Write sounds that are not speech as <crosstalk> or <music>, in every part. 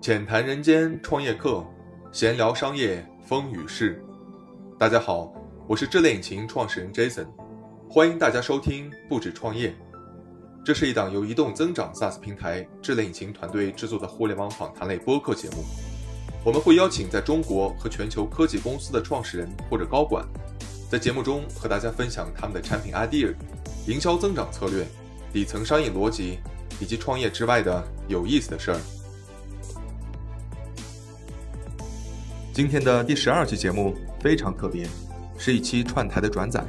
浅谈人间创业课，闲聊商业风雨事。大家好，我是智联引擎创始人 Jason，欢迎大家收听不止创业。这是一档由移动增长 SaaS 平台智联引擎团队制作的互联网访谈类播客节目。我们会邀请在中国和全球科技公司的创始人或者高管，在节目中和大家分享他们的产品 idea、营销增长策略、底层商业逻辑，以及创业之外的有意思的事儿。今天的第十二期节目非常特别，是一期串台的转载。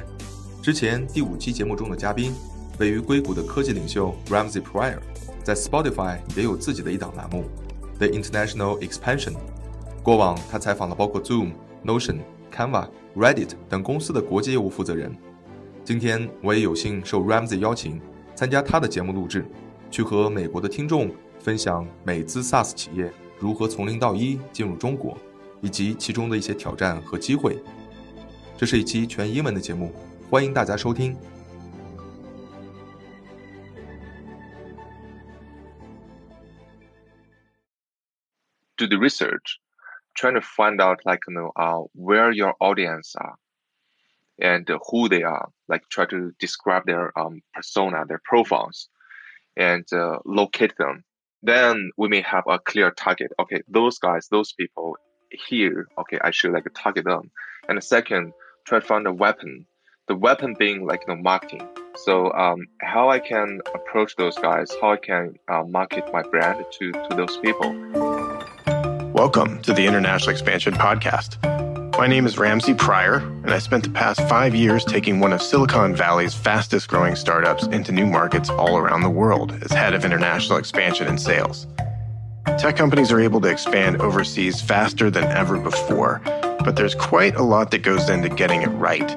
之前第五期节目中的嘉宾，位于硅谷的科技领袖 Ramsey Pryor，在 Spotify 也有自己的一档栏目 The International Expansion。过往他采访了包括 Zoom、Notion、Canva、Reddit 等公司的国际业务负责人。今天我也有幸受 Ramsey 邀请，参加他的节目录制，去和美国的听众分享美资 SaaS 企业如何从零到一进入中国。以及其中的一些挑战和机会。这是一期全英文的节目，欢迎大家收听。Do the research, trying to find out like you know uh, where your audience are and who they are. Like try to describe their um, persona, their profiles, and uh, locate them. Then we may have a clear target. Okay, those guys, those people here, okay, I should like target them. And the second, try to find a weapon. The weapon being like know marketing. So um, how I can approach those guys, how I can uh, market my brand to to those people. Welcome to the International Expansion Podcast. My name is Ramsey Pryor, and I spent the past five years taking one of Silicon Valley's fastest growing startups into new markets all around the world as head of international expansion and sales. Tech companies are able to expand overseas faster than ever before, but there's quite a lot that goes into getting it right.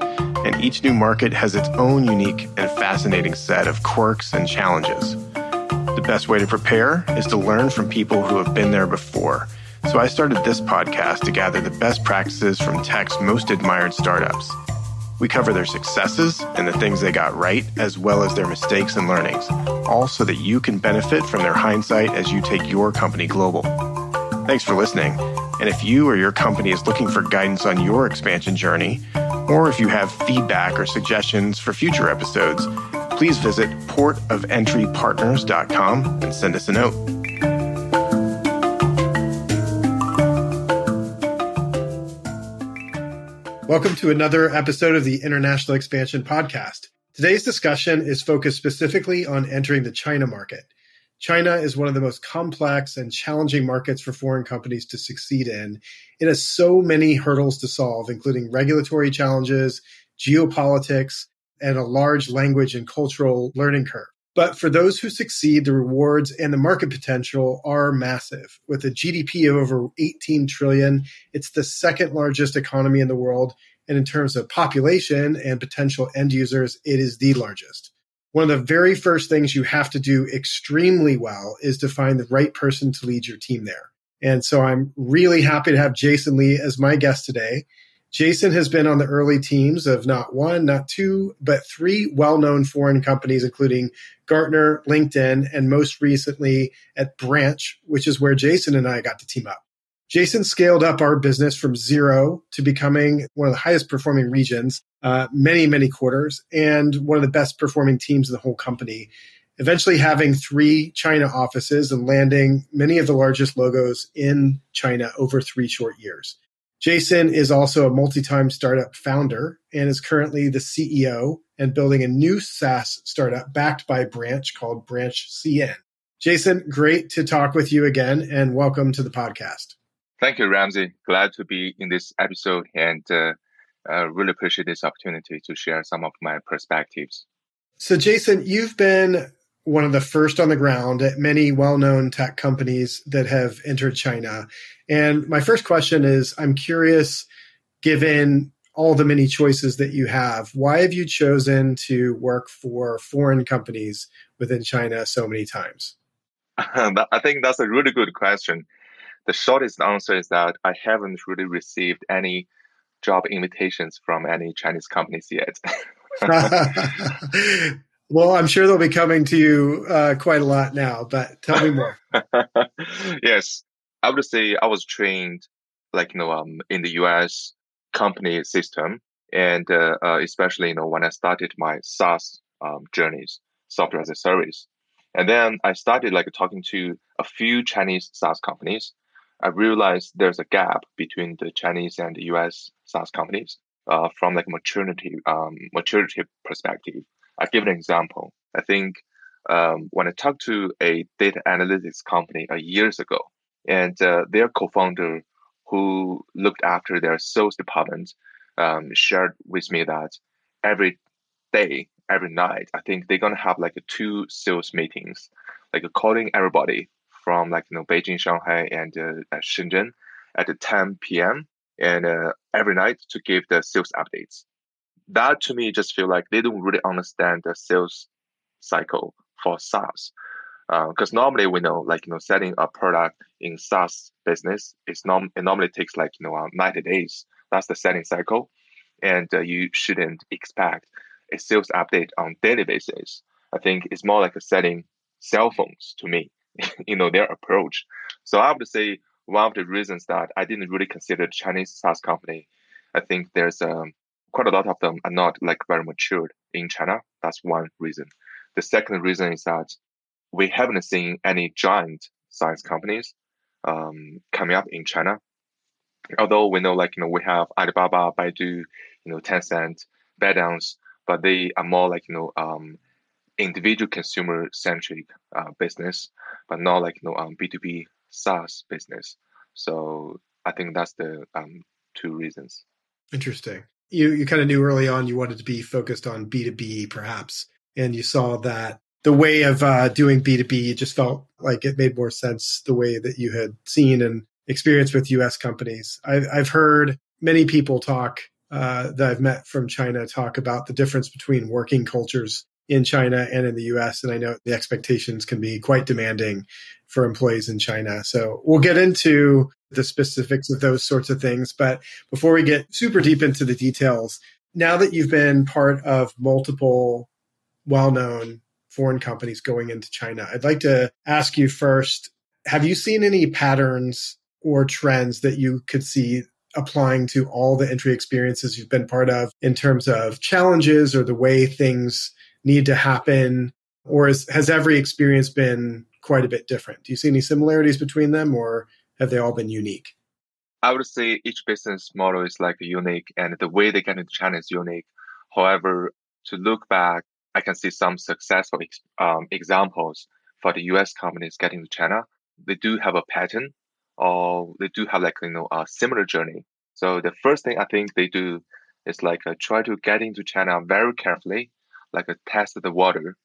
And each new market has its own unique and fascinating set of quirks and challenges. The best way to prepare is to learn from people who have been there before. So I started this podcast to gather the best practices from tech's most admired startups. We cover their successes and the things they got right, as well as their mistakes and learnings, all so that you can benefit from their hindsight as you take your company global. Thanks for listening. And if you or your company is looking for guidance on your expansion journey, or if you have feedback or suggestions for future episodes, please visit portofentrypartners.com and send us a note. Welcome to another episode of the International Expansion Podcast. Today's discussion is focused specifically on entering the China market. China is one of the most complex and challenging markets for foreign companies to succeed in. It has so many hurdles to solve, including regulatory challenges, geopolitics, and a large language and cultural learning curve. But for those who succeed, the rewards and the market potential are massive. With a GDP of over 18 trillion, it's the second largest economy in the world. And in terms of population and potential end users, it is the largest. One of the very first things you have to do extremely well is to find the right person to lead your team there. And so I'm really happy to have Jason Li as my guest today. Jason has been on the early teams of not one, not two, but three well known foreign companies, including Gartner, LinkedIn, and most recently at Branch, which is where Jason and I got to team up. Jason scaled up our business from zero to becoming one of the highest performing regions, uh, many, many quarters, and one of the best performing teams in the whole company. Eventually, having three China offices and landing many of the largest logos in China over three short years. Jason is also a multi time startup founder and is currently the CEO and building a new SaaS startup backed by Branch called Branch CN. Jason, great to talk with you again and welcome to the podcast. Thank you, Ramsey. Glad to be in this episode and uh, uh, really appreciate this opportunity to share some of my perspectives. So, Jason, you've been one of the first on the ground at many well known tech companies that have entered China. And my first question is I'm curious, given all the many choices that you have, why have you chosen to work for foreign companies within China so many times? <laughs> I think that's a really good question. The shortest answer is that I haven't really received any job invitations from any Chinese companies yet. <laughs> <laughs> Well, I'm sure they'll be coming to you uh, quite a lot now, but tell me more. <laughs> yes. I would say I was trained like you know um in the US company system and uh, uh, especially you know when I started my SaaS um, journeys, software as a service, and then I started like talking to a few Chinese SaaS companies. I realized there's a gap between the Chinese and the US SaaS companies uh, from like maturity um, maturity perspective. I give an example. I think um, when I talked to a data analytics company a years ago, and uh, their co-founder who looked after their sales department um, shared with me that every day, every night, I think they're gonna have like two sales meetings, like calling everybody from like you know Beijing, Shanghai, and uh, Shenzhen at 10 p.m. and uh, every night to give the sales updates. That to me just feel like they don't really understand the sales cycle for SaaS. Because uh, normally we know, like you know, setting a product in SaaS business is norm it normally takes like you know uh, 90 days. That's the setting cycle, and uh, you shouldn't expect a sales update on daily basis. I think it's more like a setting cell phones to me, <laughs> you know, their approach. So I would say one of the reasons that I didn't really consider Chinese SaaS company, I think there's um, quite a lot of them are not like very matured in China. That's one reason. The second reason is that we haven't seen any giant science companies um, coming up in China. Although we know, like you know, we have Alibaba, Baidu, you know, Tencent, ByteDance, but they are more like you know, um, individual consumer centric uh, business, but not like you know, um, B two B SaaS business. So I think that's the um, two reasons. Interesting. You you kind of knew early on you wanted to be focused on B two B, perhaps, and you saw that the way of uh, doing B2B just felt like it made more sense the way that you had seen and experienced with US companies. I've, I've heard many people talk uh, that I've met from China talk about the difference between working cultures in China and in the US. And I know the expectations can be quite demanding for employees in China. So we'll get into the specifics of those sorts of things. But before we get super deep into the details, now that you've been part of multiple well known foreign companies going into China. I'd like to ask you first have you seen any patterns or trends that you could see applying to all the entry experiences you've been part of in terms of challenges or the way things need to happen? Or is, has every experience been quite a bit different? Do you see any similarities between them or have they all been unique? I would say each business model is like unique and the way they get into China is unique. However, to look back I can see some successful um, examples for the US companies getting to China. They do have a pattern or they do have like, you know, a similar journey. So the first thing I think they do is like uh, try to get into China very carefully, like uh, test of the water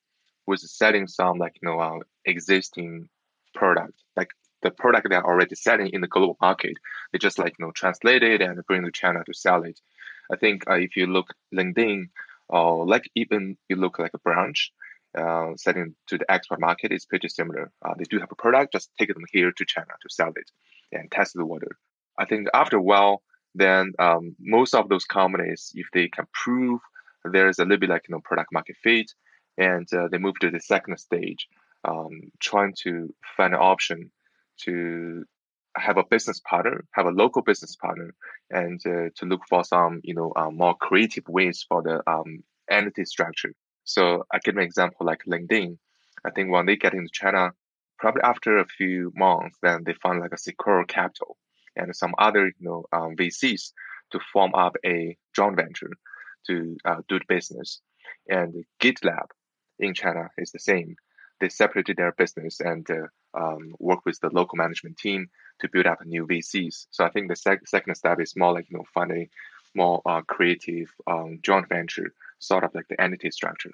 with selling some like, you know, uh, existing product, the product they're already selling in the global market. They just like, you know, translate it and bring to China to sell it. I think uh, if you look LinkedIn, or like even you look like a branch uh, selling to the export market is pretty similar. Uh, they do have a product, just take them here to China to sell it and test the water. I think after a while, then um, most of those companies, if they can prove there's a little bit like you know product market fit, and uh, they move to the second stage, um, trying to find an option to have a business partner, have a local business partner, and uh, to look for some, you know, uh, more creative ways for the um, entity structure. So I give an example like LinkedIn. I think when they get into China, probably after a few months, then they find like a Sequoia Capital and some other, you know, um, VCs to form up a joint venture to uh, do the business. And GitLab in China is the same. They separated their business and uh, um, work with the local management team to build up new VCs. So I think the sec- second step is more like you know finding more uh, creative um, joint venture, sort of like the entity structure,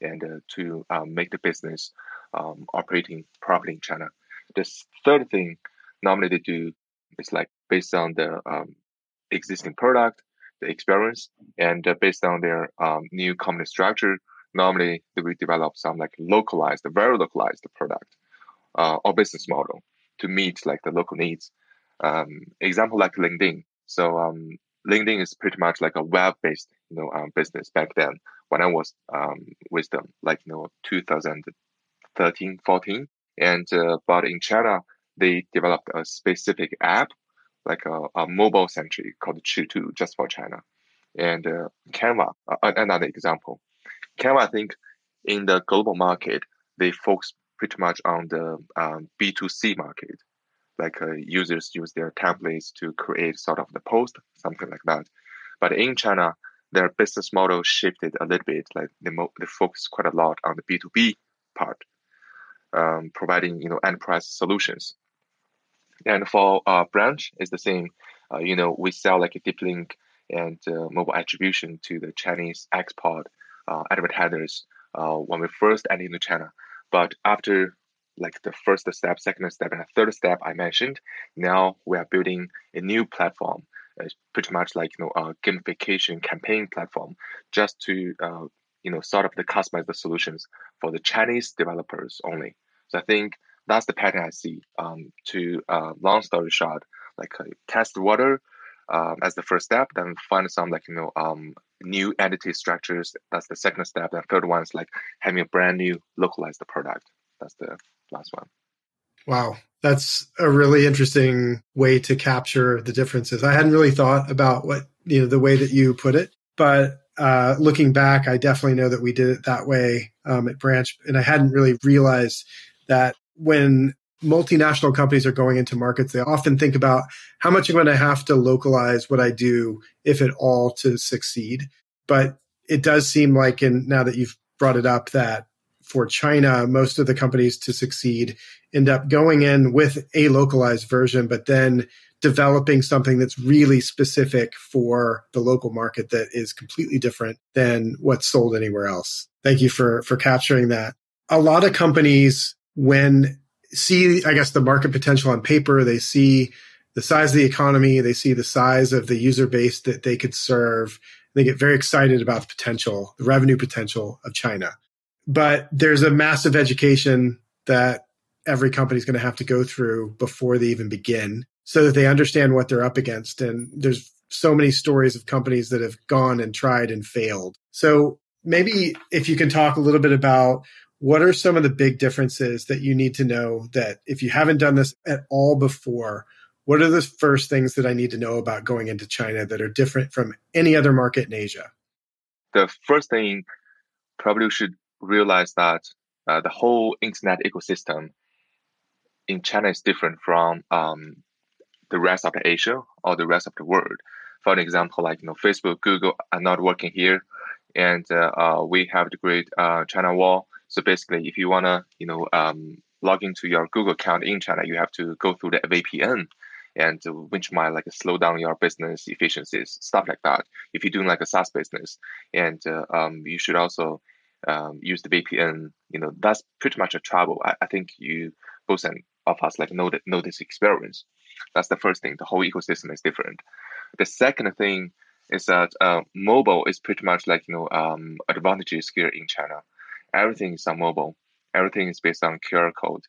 and uh, to um, make the business um, operating properly in China. The third thing normally they do is like based on the um, existing product, the experience, and uh, based on their um, new company structure. Normally, will develop some like localized, very localized product uh, or business model to meet like the local needs. Um, example like LinkedIn. So um, LinkedIn is pretty much like a web-based, you know, um, business back then when I was um, with them, like you know, 2013, 14. And uh, but in China, they developed a specific app, like a, a mobile centric called Chitu, just for China. And uh, Canva, uh, another example. Canva, I think, in the global market, they focus pretty much on the um, B2C market. Like uh, users use their templates to create sort of the post, something like that. But in China, their business model shifted a little bit. Like they, mo- they focus quite a lot on the B2B part, um, providing you know enterprise solutions. And for uh, branch, it's the same. Uh, you know, we sell like a deep link and uh, mobile attribution to the Chinese export advertisers uh, when we first entered into China. But after like the first step, second step, and third step I mentioned, now we are building a new platform. It's pretty much like you know a gamification campaign platform, just to uh, you know sort of the customize the solutions for the Chinese developers only. So I think that's the pattern I see. Um, to uh, long story short, like uh, test water um, as the first step, then find some like you know um, new entity structures. That's the second step. And third one is like having a brand new localized product. That's the last one. Wow, that's a really interesting way to capture the differences. I hadn't really thought about what you know the way that you put it, but uh, looking back, I definitely know that we did it that way um, at Branch, and I hadn't really realized that when multinational companies are going into markets, they often think about how much I'm going to have to localize what I do, if at all, to succeed. But it does seem like, and now that you've brought it up, that for China, most of the companies to succeed end up going in with a localized version, but then developing something that's really specific for the local market that is completely different than what's sold anywhere else. Thank you for for capturing that. A lot of companies when see, I guess, the market potential on paper. They see the size of the economy. They see the size of the user base that they could serve. They get very excited about the potential, the revenue potential of China. But there's a massive education that every company is going to have to go through before they even begin so that they understand what they're up against. And there's so many stories of companies that have gone and tried and failed. So maybe if you can talk a little bit about what are some of the big differences that you need to know that if you haven't done this at all before, what are the first things that I need to know about going into China that are different from any other market in Asia? The first thing probably should realize that uh, the whole internet ecosystem in China is different from um, the rest of the Asia or the rest of the world. For example, like you know, Facebook, Google are not working here, and uh, uh, we have the great uh, China Wall so basically, if you wanna, you know, um, log into your Google account in China, you have to go through the VPN, and which might like slow down your business efficiencies, stuff like that. If you're doing like a SaaS business, and uh, um, you should also um, use the VPN. You know, that's pretty much a trouble. I, I think you both and of us like know that know this experience. That's the first thing. The whole ecosystem is different. The second thing is that uh, mobile is pretty much like you know um, advantages here in China everything is on mobile. Everything is based on QR code.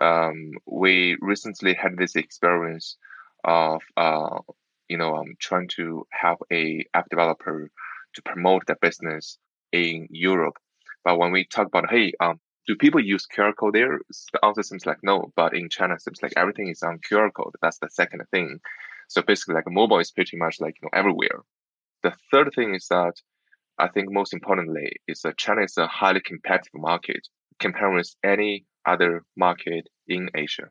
Um, we recently had this experience of uh, you know um, trying to help a app developer to promote their business in Europe. But when we talk about hey, um, do people use QR code there? The answer seems like no. But in China, it seems like everything is on QR code. That's the second thing. So basically, like mobile is pretty much like you know everywhere. The third thing is that I think most importantly is that China is a highly competitive market compared with any other market in Asia.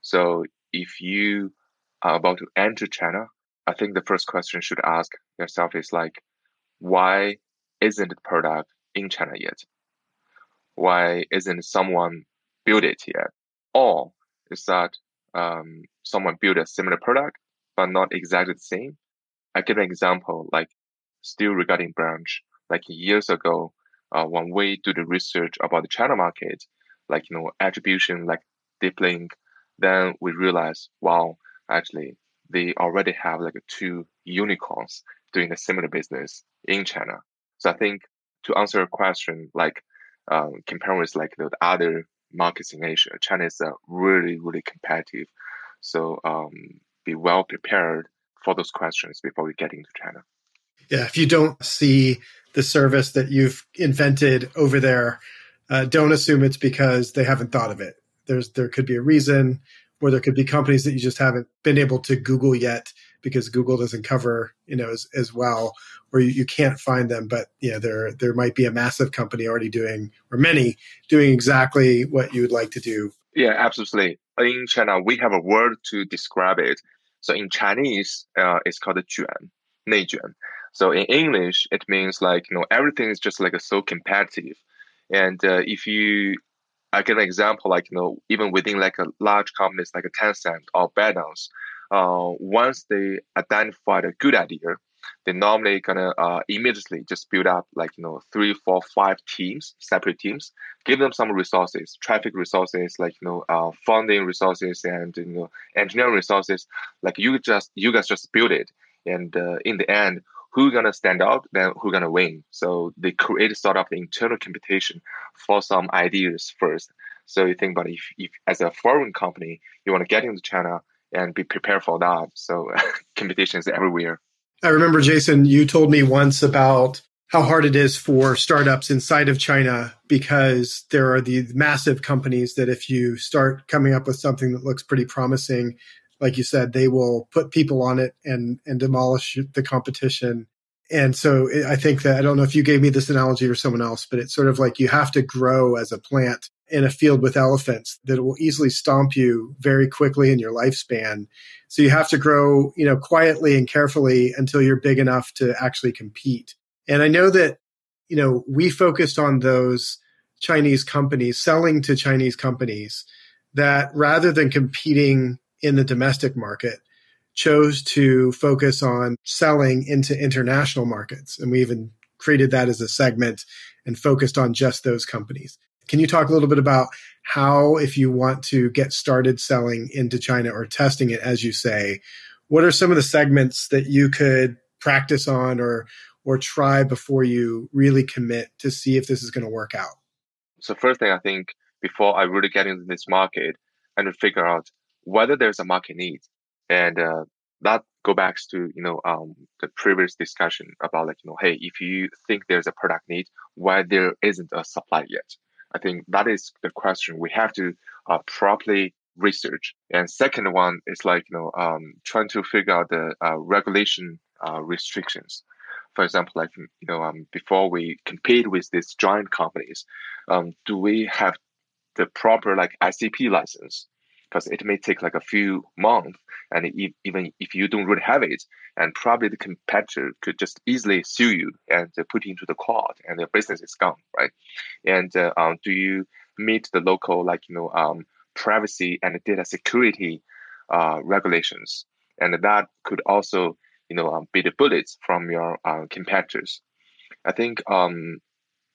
So if you are about to enter China, I think the first question you should ask yourself is like, why isn't the product in China yet? Why isn't someone build it yet? Or is that um, someone built a similar product but not exactly the same? I give an example like still regarding branch, like years ago, uh, when we do the research about the China market, like you know attribution, like deep link, then we realize, wow, actually they already have like two unicorns doing a similar business in China. So I think to answer a question, like um, comparing with like the other markets in Asia, China is uh, really really competitive. So um, be well prepared for those questions before we get into China Yeah, if you don't see the service that you've invented over there, uh, don't assume it's because they haven't thought of it. There's there could be a reason or there could be companies that you just haven't been able to Google yet because Google doesn't cover, you know, as, as well, or you, you can't find them. But yeah, there there might be a massive company already doing, or many doing exactly what you would like to do. Yeah, absolutely. In China, we have a word to describe it. So in Chinese, uh, it's called 卷,内卷. So in English, it means like you know everything is just like so competitive, and uh, if you I give an example, like you know, even within like a large companies like a Tencent or ByteDance, uh, once they identified a good idea, they normally gonna uh, immediately just build up like you know three, four, five teams, separate teams, give them some resources, traffic resources, like you know uh, funding resources and you know engineering resources. Like you just you guys just build it, and uh, in the end, who's gonna stand out, then who's gonna win. So they create sort of the internal competition for some ideas first. So you think about if, if as a foreign company you want to get into China and be prepared for that. So <laughs> competition is everywhere. I remember Jason, you told me once about how hard it is for startups inside of China because there are these massive companies that if you start coming up with something that looks pretty promising, like you said, they will put people on it and and demolish the competition. And so eh, I think that I don't know if you gave me this analogy or someone else, but it's sort of like you have to grow as a plant in a field with elephants that will easily stomp you very quickly in your lifespan. So you have to grow, you know, quietly and carefully until you're big enough to actually compete. And I know that, you know, we focused on those Chinese companies selling to Chinese companies that rather than competing in the domestic market chose to focus on selling into international markets. And we even created that as a segment and focused on just those companies. Can you talk a little bit about how, if you want to get started selling into China or testing it, as you say, what are some of the segments that you could practice on or or try before you really commit to see if this is going to work out? So first thing I think before I really get into this market and figure out whether there's a market need. And uh, that go back to you know um, the previous discussion about like you know hey if you think there's a product need why there isn't a supply yet? I think that is the question we have to uh, properly research. And second one is like you know um, trying to figure out the uh, regulation uh, restrictions. For example like you know um, before we compete with these giant companies um, do we have the proper like icp license because it may take like a few months and if, even if you don't really have it and probably the competitor could just easily sue you and put you into the court and the business is gone right? And uh, um, do you meet the local like you know um, privacy and data security uh, regulations? And that could also you know um, be the bullets from your uh, competitors. I think um,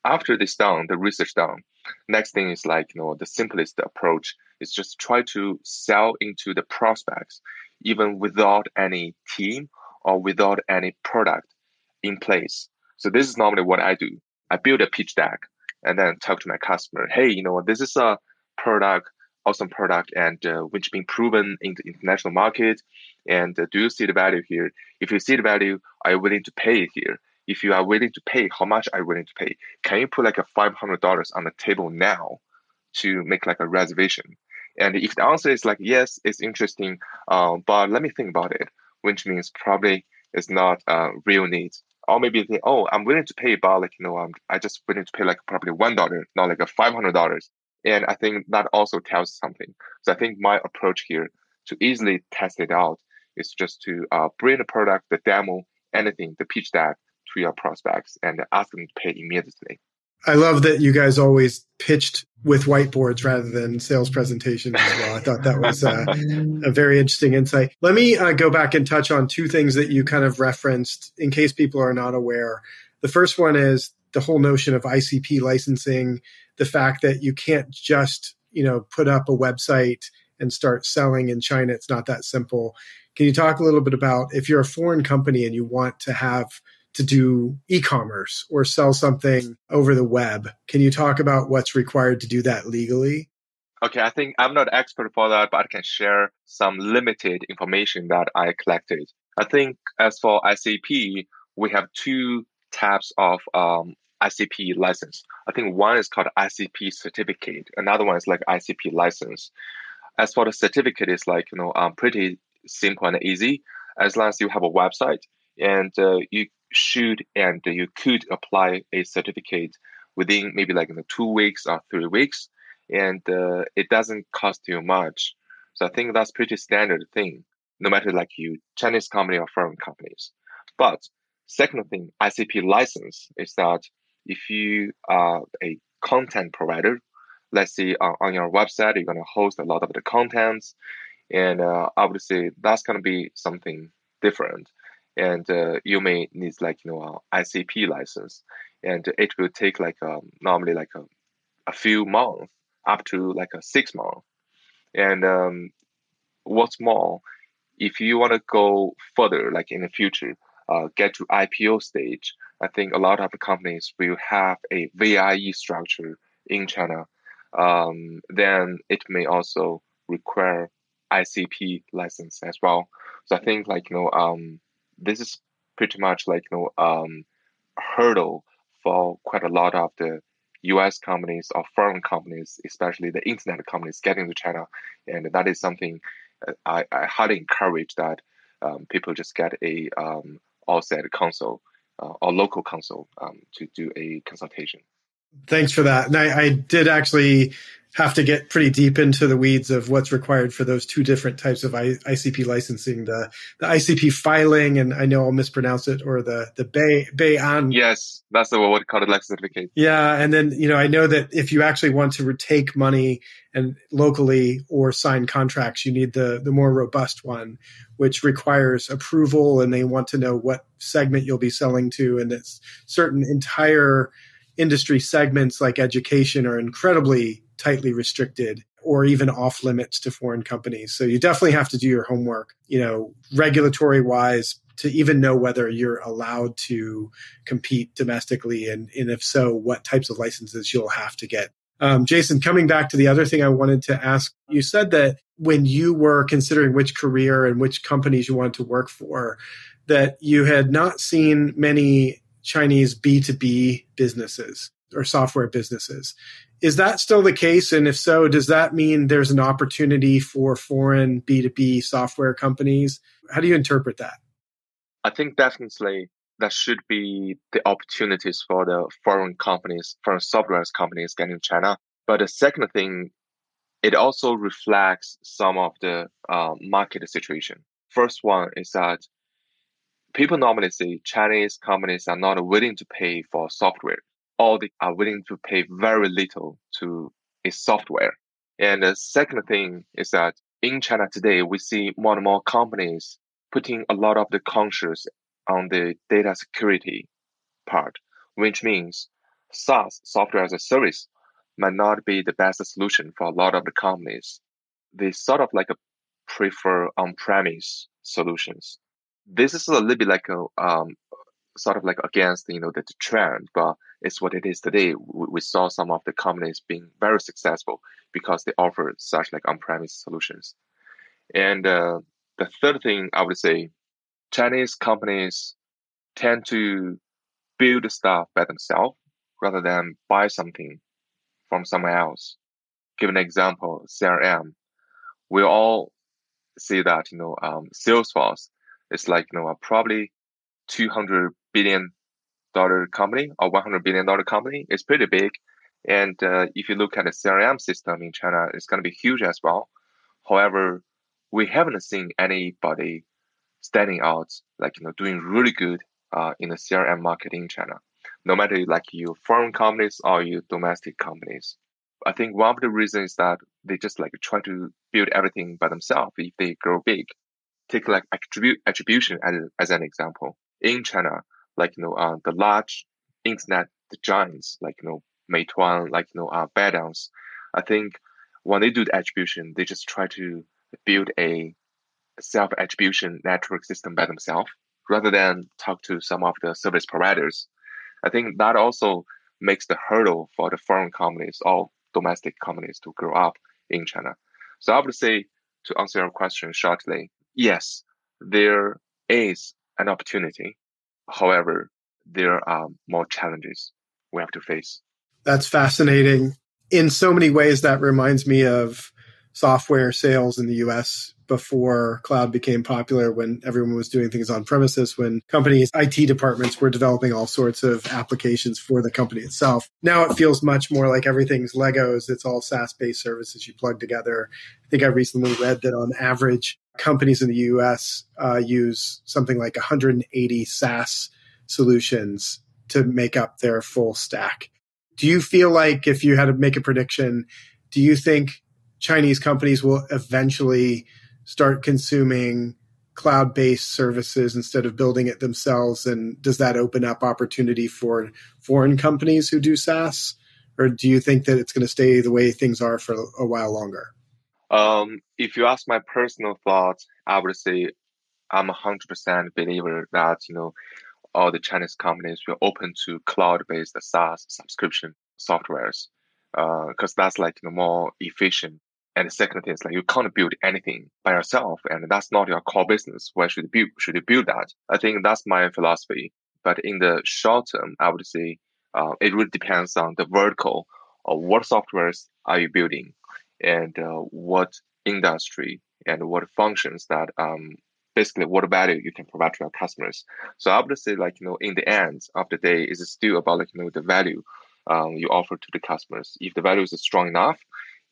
after this done the research done next thing is like you know the simplest approach is just try to sell into the prospects even without any team or without any product in place. So this is normally what i do. I build a pitch deck and then talk to my customer hey you know what, this is a product awesome product and uh, which been proven in the international market and uh, do you see the value here? If you see the value are you willing to pay it here if you are willing to pay, how much are you willing to pay? Can you put like a five hundred dollars on the table now to make like a reservation? And if the answer is like yes, it's interesting, uh, but let me think about it, which means probably it's not a real need. Or maybe think, oh, I'm willing to pay, but like you know, I'm I just willing to pay like probably one dollar, not like a five hundred dollars. And I think that also tells something. So I think my approach here to easily test it out is just to uh, bring the product, the demo, anything, the pitch deck, to your prospects and ask them to pay immediately. I love that you guys always pitched with whiteboards rather than sales presentations as well. I thought that was uh, a very interesting insight. Let me uh, go back and touch on two things that you kind of referenced in case people are not aware. The first one is the whole notion of ICP licensing, the fact that you can't just, you know, put up a website and start selling in China. It's not that simple. Can you talk a little bit about if you're a foreign company and you want to have to do e-commerce or sell something over the web. Can you talk about what's required to do that legally? Okay, I think I'm not expert for that, but I can share some limited information that I collected. I think as for ICP, we have two types of um, ICP license. I think one is called ICP certificate. Another one is like ICP license. As for the certificate, it's like you know um, pretty simple and easy. As long as you have a website and uh, you should and you could apply a certificate within maybe like you know, two weeks or three weeks, and uh, it doesn't cost you much. So I think that's pretty standard thing, no matter like you Chinese company or foreign companies. But second thing, ICP license is that if you are a content provider, let's say uh, on your website, you're going to host a lot of the contents, and uh, obviously that's going to be something different. And uh, you may need like you know ICP license, and it will take like um, normally like a, a few months up to like a six months. And um, what's more, if you want to go further, like in the future, uh, get to IPO stage, I think a lot of companies will have a VIE structure in China. Um, then it may also require ICP license as well. So I think like you know um, this is pretty much like you know um, hurdle for quite a lot of the US companies or foreign companies, especially the internet companies getting to China. And that is something uh, I, I highly encourage that um, people just get a um, outside counsel uh, or local counsel um, to do a consultation. Thanks for that. And I, I did actually have to get pretty deep into the weeds of what's required for those two different types of I, ICP licensing, the, the ICP filing, and I know I'll mispronounce it, or the, the Bay, Bay on. Yes, that's the what called license certificate. Yeah. And then, you know, I know that if you actually want to take money and locally or sign contracts, you need the, the more robust one, which requires approval and they want to know what segment you'll be selling to. And it's certain entire industry segments like education are incredibly tightly restricted or even off limits to foreign companies. So you definitely have to do your homework, you know, regulatory wise to even know whether you're allowed to compete domestically and, and if so, what types of licenses you'll have to get. Um, Jason, coming back to the other thing I wanted to ask, you said that when you were considering which career and which companies you wanted to work for, that you had not seen many Chinese B2B businesses or software businesses. Is that still the case? And if so, does that mean there's an opportunity for foreign B2B software companies? How do you interpret that? I think definitely that should be the opportunities for the foreign companies, foreign software companies getting China. But the second thing, it also reflects some of the uh, market situation. First one is that people normally say Chinese companies are not willing to pay for software or they are willing to pay very little to a software. And the second thing is that in China today, we see more and more companies putting a lot of the conscious on the data security part, which means SaaS, software as a service, might not be the best solution for a lot of the companies. They sort of like a prefer on-premise solutions. This is a little bit like a um, sort of like against you know the, trend, but it's what it is today. We, saw some of the companies being very successful because they offer such like on-premise solutions. And uh, the third thing I would say, Chinese companies tend to build stuff by themselves rather than buy something from someone else. Give an example, CRM. We all see that you know um, Salesforce is like you know probably 200 billion dollar company or 100 billion dollar company is pretty big. And uh, if you look at the CRM system in China, it's going to be huge as well. However, we haven't seen anybody standing out, like you know, doing really good uh, in the CRM market in China. No matter like you foreign companies or you domestic companies. I think one of the reasons is that they just like try to build everything by themselves if they grow big. Take like attribute attribution as, as an example. In China, like you know uh, the large internet giants like you know Meituan, like you know uh, ByteDance. I think when they do the attribution, they just try to build a self attribution network system by themselves rather than talk to some of the service providers. I think that also makes the hurdle for the foreign companies or domestic companies to grow up in China. So I would say to answer your question shortly, yes, there is an opportunity However, there are more challenges we have to face. That's fascinating. In so many ways, that reminds me of software sales in the US before cloud became popular when everyone was doing things on premises, when companies, IT departments were developing all sorts of applications for the company itself. Now it feels much more like everything's Legos. It's all SaaS based services you plug together. I think I recently read that on average, companies in the US uh, use something like 180 SaaS solutions to make up their full stack. Do you feel like if you had to make a prediction, do you think Chinese companies will eventually start consuming cloud based services instead of building it themselves? And does that open up opportunity for foreign companies who do SaaS? Or do you think that it's going to stay the way things are for a while longer? Um, if you ask my personal thoughts, I would say I'm a hundred percent believer that you know all the Chinese companies will open to cloud-based SaaS subscription softwares because uh, that's like you know, more efficient. And the second thing is like you can't build anything by yourself, and that's not your core business. Why should you build? Should you build that? I think that's my philosophy. But in the short term, I would say uh, it really depends on the vertical of what softwares are you building, and uh, what industry and what functions that um, basically what value you can provide to your customers. So I would say like, you know, in the end of the day, is still about like, you know, the value um, you offer to the customers. If the value is strong enough,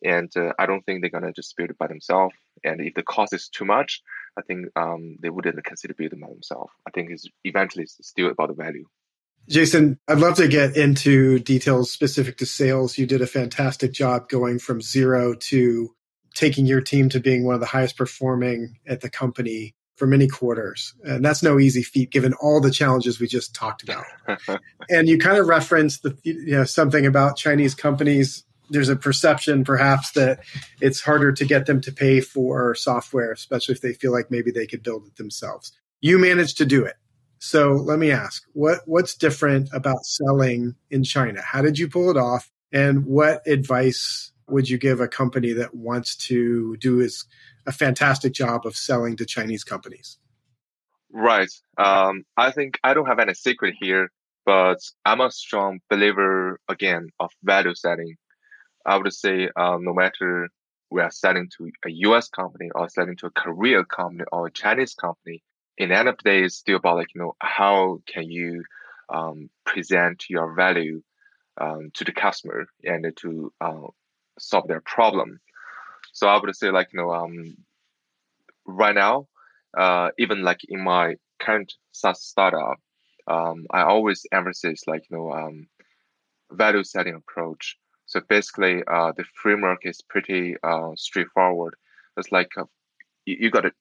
and uh, I don't think they're gonna just build it by themselves. And if the cost is too much, I think um, they wouldn't consider building by themselves. I think it's eventually it's still about the value. Jason, I'd love to get into details specific to sales. You did a fantastic job going from zero to taking your team to being one of the highest performing at the company for many quarters. And that's no easy feat given all the challenges we just talked about. <laughs> and you kind of referenced the you know something about Chinese companies there's a perception perhaps that it's harder to get them to pay for software especially if they feel like maybe they could build it themselves. You managed to do it. So let me ask, what what's different about selling in China? How did you pull it off? And what advice would you give a company that wants to do as a fantastic job of selling to Chinese companies? Right. Um, I think I don't have any secret here, but I'm a strong believer again of value selling. I would say um, no matter we are selling to a US company or selling to a Korean company or a Chinese company, in the end of the day, it's still about like, you know, how can you um, present your value um, to the customer and to uh, solve their problem. So I would say like you know um right now, uh even like in my current SaaS startup, um I always emphasize like you know um value selling approach. So basically, uh the framework is pretty uh straightforward. It's like uh, you, you got to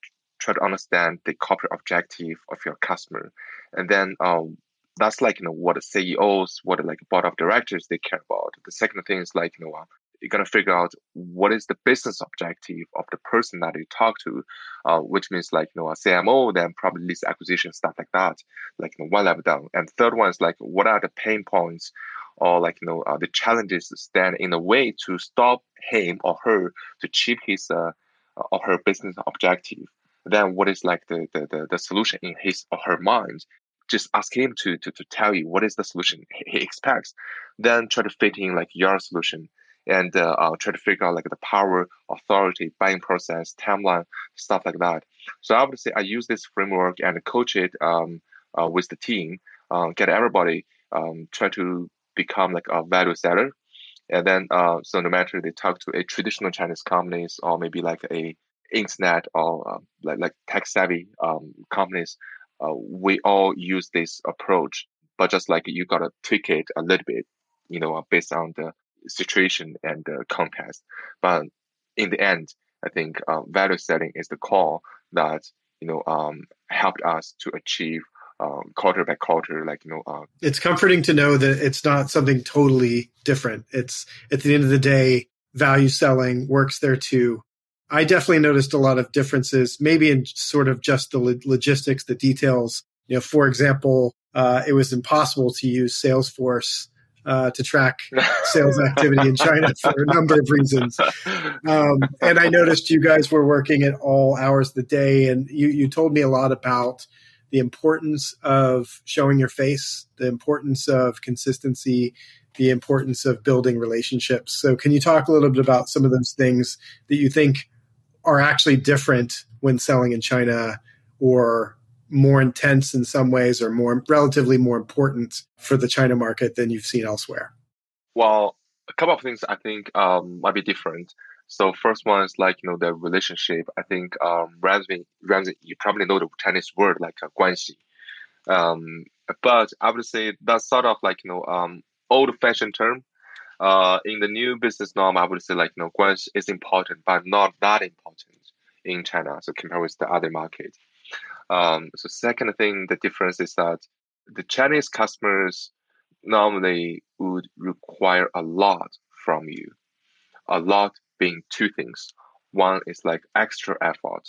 try to understand the corporate objective of your customer, and then um that's like you know what the CEOs, what like board of directors they care about. The second thing is like you know uh, you're to figure out what is the business objective of the person that you talk to, uh, which means like, you know, a CMO, then probably list acquisition, stuff like that, like you know, one level down. And third one is like, what are the pain points or like, you know, uh, the challenges that stand in a way to stop him or her to achieve his uh, or her business objective. Then what is like the, the, the, the solution in his or her mind just ask him to, to to tell you what is the solution he expects then try to fit in like your solution and uh, uh, try to figure out like the power, authority, buying process, timeline, stuff like that. So I would say I use this framework and coach it um, uh, with the team, uh, get everybody um, try to become like a value seller. And then, uh, so no matter they talk to a traditional Chinese companies or maybe like a internet or uh, like, like tech savvy um, companies, we all use this approach. But just like you gotta tweak it a little bit, you know, based on the situation and the context. But in the end, I think uh, value selling is the core that you know um, helped us to achieve um, quarter by quarter. Like you know, uh, it's comforting to know that it's not something totally different. It's at the end of the day, value selling works there too. I definitely noticed a lot of differences, maybe in sort of just the logistics, the details. You know, for example, uh, it was impossible to use Salesforce uh, to track sales activity in China <laughs> for a number of reasons. Um, and I noticed you guys were working at all hours of the day, and you, you told me a lot about the importance of showing your face, the importance of consistency, the importance of building relationships. So, can you talk a little bit about some of those things that you think are actually different when selling in China or more intense in some ways or more relatively more important for the China market than you've seen elsewhere? Well, a couple of things I think um, might be different. So first one is like you know the relationship. I think um, Ramsey, Ramsey, you probably know the Chinese word like uh, 关系. Um, but I would say that's sort of like you know um, old-fashioned term. Uh, in the new business norm, I would say like you know 关系 is important, but not that important in China. So compared with the other market. Um, so second thing, the difference is that the Chinese customers normally would require a lot from you. A lot being two things. One is like extra effort.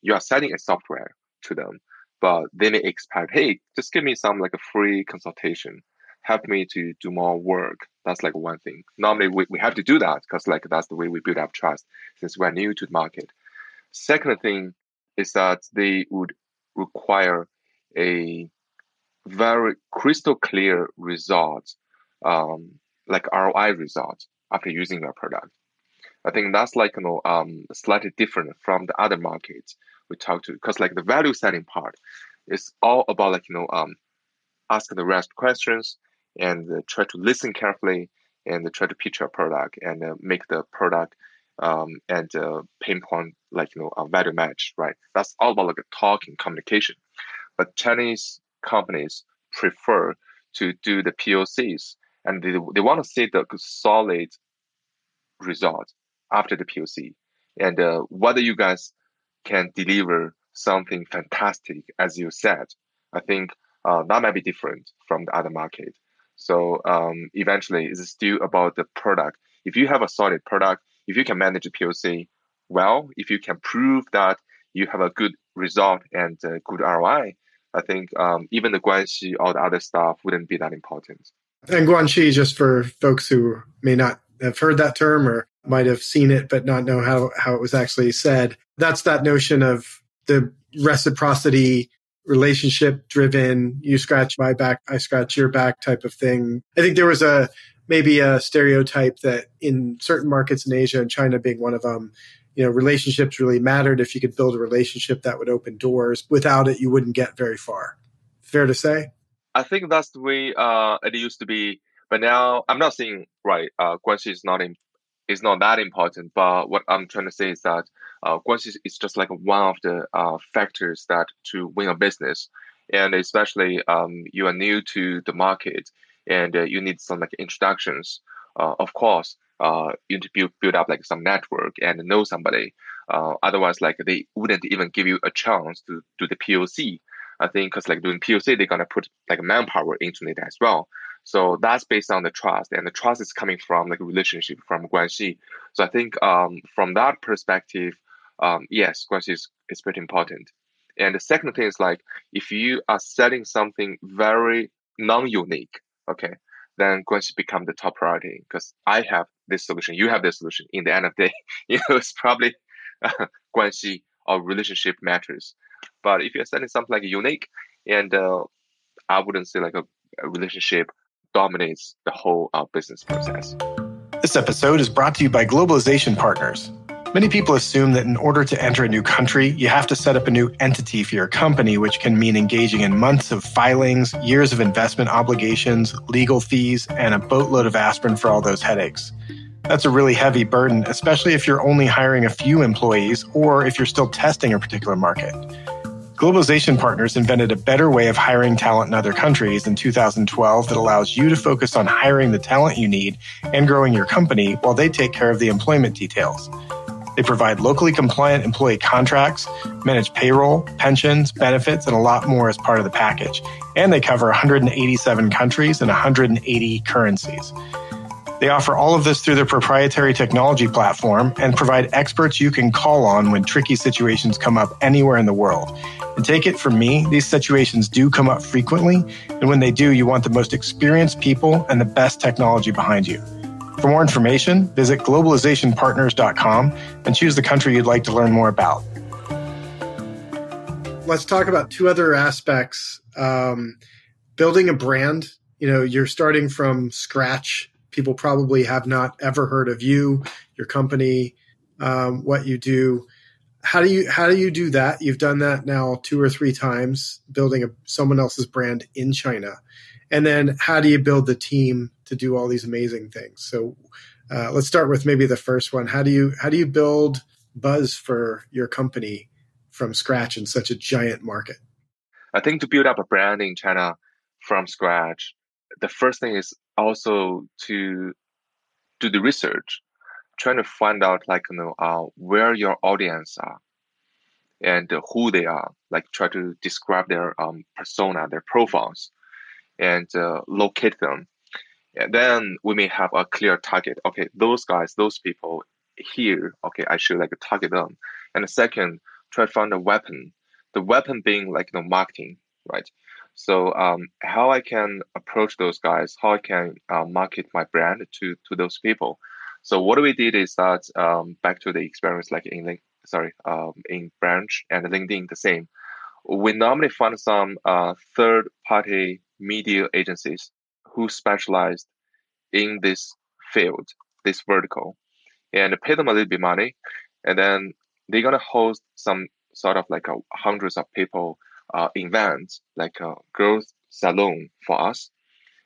You are selling a software to them, but they may expect, hey, just give me some like a free consultation. Help me to do more work. That's like one thing. Normally we, we have to do that because like that's the way we build up trust since we're new to the market. Second thing is that they would require a very crystal clear result, um, like ROI result after using your product. I think that's like you know um, slightly different from the other markets we talk to because like the value selling part is all about like you know um, ask the rest questions and uh, try to listen carefully and try to pitch your product and uh, make the product um, and uh, pinpoint like you know a value match, right? That's all about like a talking communication. But Chinese companies prefer to do the POCs and they, they want to see the solid result after the POC and uh, whether you guys can deliver something fantastic as you said. I think uh, that might be different from the other market. So um, eventually, it's still about the product. If you have a solid product, if you can manage the POC well, if you can prove that you have a good result and uh, good ROI, I think um, even the guanxi or the other stuff wouldn't be that important. And guanxi, just for folks who may not have heard that term or might have seen it but not know how, how it was actually said, that's that notion of the reciprocity relationship driven you scratch my back i scratch your back type of thing i think there was a maybe a stereotype that in certain markets in Asia and China being one of them, you know, relationships really mattered. If you could build a relationship that would open doors, without it, you wouldn't get very far. Fair to say? I think that's the way uh, it used to be. But now I'm not saying right. Uh, Guanxi is not in, is not that important. But what I'm trying to say is that uh, Guanxi is just like one of the uh, factors that to win a business, and especially um, you are new to the market and uh, you need some like introductions. Uh, of course, uh, you need to build, build up like some network and know somebody. Uh, otherwise, like they wouldn't even give you a chance to do the POC. I think because like doing POC, they're gonna put like manpower into it as well. So that's based on the trust, and the trust is coming from like relationship from Guanxi. So I think um, from that perspective, um, yes, Guanxi is, is pretty important. And the second thing is like if you are selling something very non-unique, okay, then Guanxi become the top priority because I have this solution, you have this solution. In the end of the day, <laughs> you know, it's probably uh, Guanxi or relationship matters. But if you're selling something like unique, and uh, I wouldn't say like a, a relationship dominates the whole uh, business process. This episode is brought to you by Globalization Partners. Many people assume that in order to enter a new country, you have to set up a new entity for your company, which can mean engaging in months of filings, years of investment obligations, legal fees, and a boatload of aspirin for all those headaches. That's a really heavy burden, especially if you're only hiring a few employees or if you're still testing a particular market. Globalization Partners invented a better way of hiring talent in other countries in 2012 that allows you to focus on hiring the talent you need and growing your company while they take care of the employment details. They provide locally compliant employee contracts, manage payroll, pensions, benefits, and a lot more as part of the package. And they cover 187 countries and 180 currencies. They offer all of this through their proprietary technology platform and provide experts you can call on when tricky situations come up anywhere in the world. And take it from me, these situations do come up frequently. And when they do, you want the most experienced people and the best technology behind you. For more information, visit globalizationpartners.com and choose the country you'd like to learn more about. Let's talk about two other aspects. Um, building a brand you know, you're starting from scratch. People probably have not ever heard of you, your company, um, what you do. How do you how do you do that? You've done that now two or three times, building a, someone else's brand in China, and then how do you build the team to do all these amazing things? So uh, let's start with maybe the first one. How do you how do you build buzz for your company from scratch in such a giant market? I think to build up a brand in China from scratch, the first thing is also to do the research, trying to find out like you know uh, where your audience are and who they are. Like try to describe their um, persona, their profiles, and uh, locate them. And then we may have a clear target. Okay, those guys, those people here. Okay, I should like target them. And the second, try to find a weapon. The weapon being like you know marketing, right? So um, how I can approach those guys, how I can uh, market my brand to to those people. So what we did is that um, back to the experience like in link, sorry um, in Branch and LinkedIn the same. We normally find some uh, third party media agencies who specialized in this field, this vertical, and pay them a little bit money, and then they're gonna host some sort of like a hundreds of people uh, event, like a growth salon for us,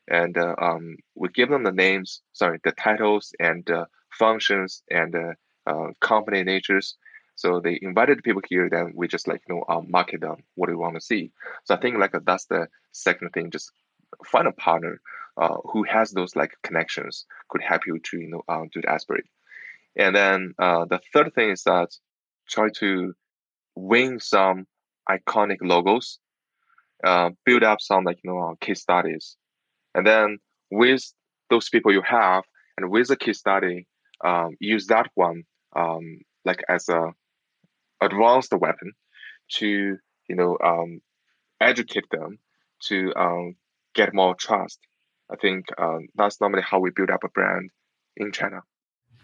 and uh, um, we give them the names, sorry, the titles and uh, functions and uh, uh, company natures. So they invited people here, then we just like you know uh, market them what we want to see. So I think like that's the second thing, just find a partner who has those like connections could help you to you know do the aspirate. And then the third thing is that try to win some iconic logos, uh, build up some like you know uh, case studies, and then with those people you have and with a case study, um, use that one um, like as a advanced weapon to you know um, educate them to um, get more trust. I think um, that's normally how we build up a brand in China.